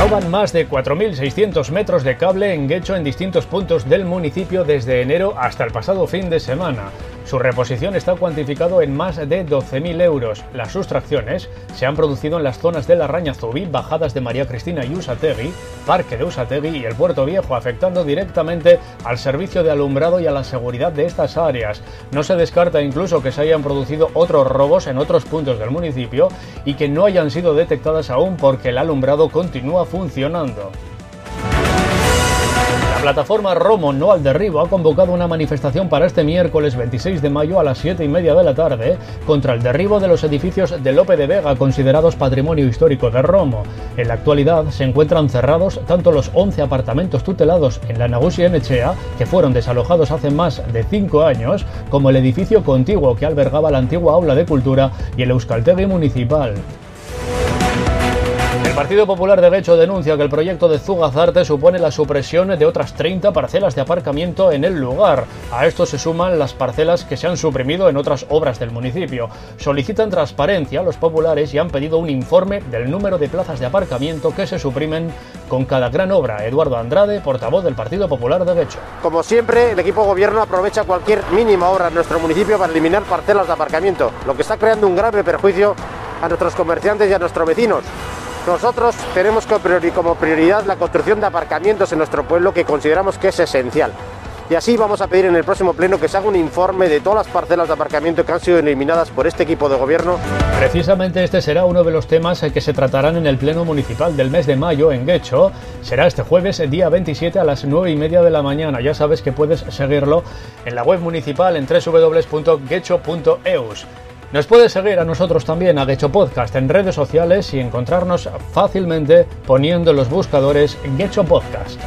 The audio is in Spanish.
Roban más de 4.600 metros de cable en Guecho en distintos puntos del municipio desde enero hasta el pasado fin de semana. Su reposición está cuantificado en más de 12.000 euros. Las sustracciones se han producido en las zonas de la Rañazubí, Bajadas de María Cristina y Usategui, Parque de Usategui y el Puerto Viejo, afectando directamente al servicio de alumbrado y a la seguridad de estas áreas. No se descarta incluso que se hayan producido otros robos en otros puntos del municipio y que no hayan sido detectadas aún porque el alumbrado continúa funcionando. La plataforma Romo No al Derribo ha convocado una manifestación para este miércoles 26 de mayo a las 7 y media de la tarde contra el derribo de los edificios de Lope de Vega considerados patrimonio histórico de Romo. En la actualidad se encuentran cerrados tanto los 11 apartamentos tutelados en la Nagusi Echea, que fueron desalojados hace más de 5 años, como el edificio contiguo que albergaba la antigua aula de cultura y el Euskaltegui municipal. El Partido Popular de Guecho denuncia que el proyecto de Zugazarte supone la supresión de otras 30 parcelas de aparcamiento en el lugar. A esto se suman las parcelas que se han suprimido en otras obras del municipio. Solicitan transparencia a los populares y han pedido un informe del número de plazas de aparcamiento que se suprimen con cada gran obra. Eduardo Andrade, portavoz del Partido Popular de Guecho. Como siempre, el equipo gobierno aprovecha cualquier mínima obra en nuestro municipio para eliminar parcelas de aparcamiento, lo que está creando un grave perjuicio a nuestros comerciantes y a nuestros vecinos. Nosotros tenemos como prioridad la construcción de aparcamientos en nuestro pueblo que consideramos que es esencial. Y así vamos a pedir en el próximo pleno que se haga un informe de todas las parcelas de aparcamiento que han sido eliminadas por este equipo de gobierno. Precisamente este será uno de los temas que se tratarán en el pleno municipal del mes de mayo en Guecho. Será este jueves, día 27 a las 9 y media de la mañana. Ya sabes que puedes seguirlo en la web municipal en www.guecho.eus. Nos puedes seguir a nosotros también a Gecho Podcast en redes sociales y encontrarnos fácilmente poniendo en los buscadores Gecho Podcast.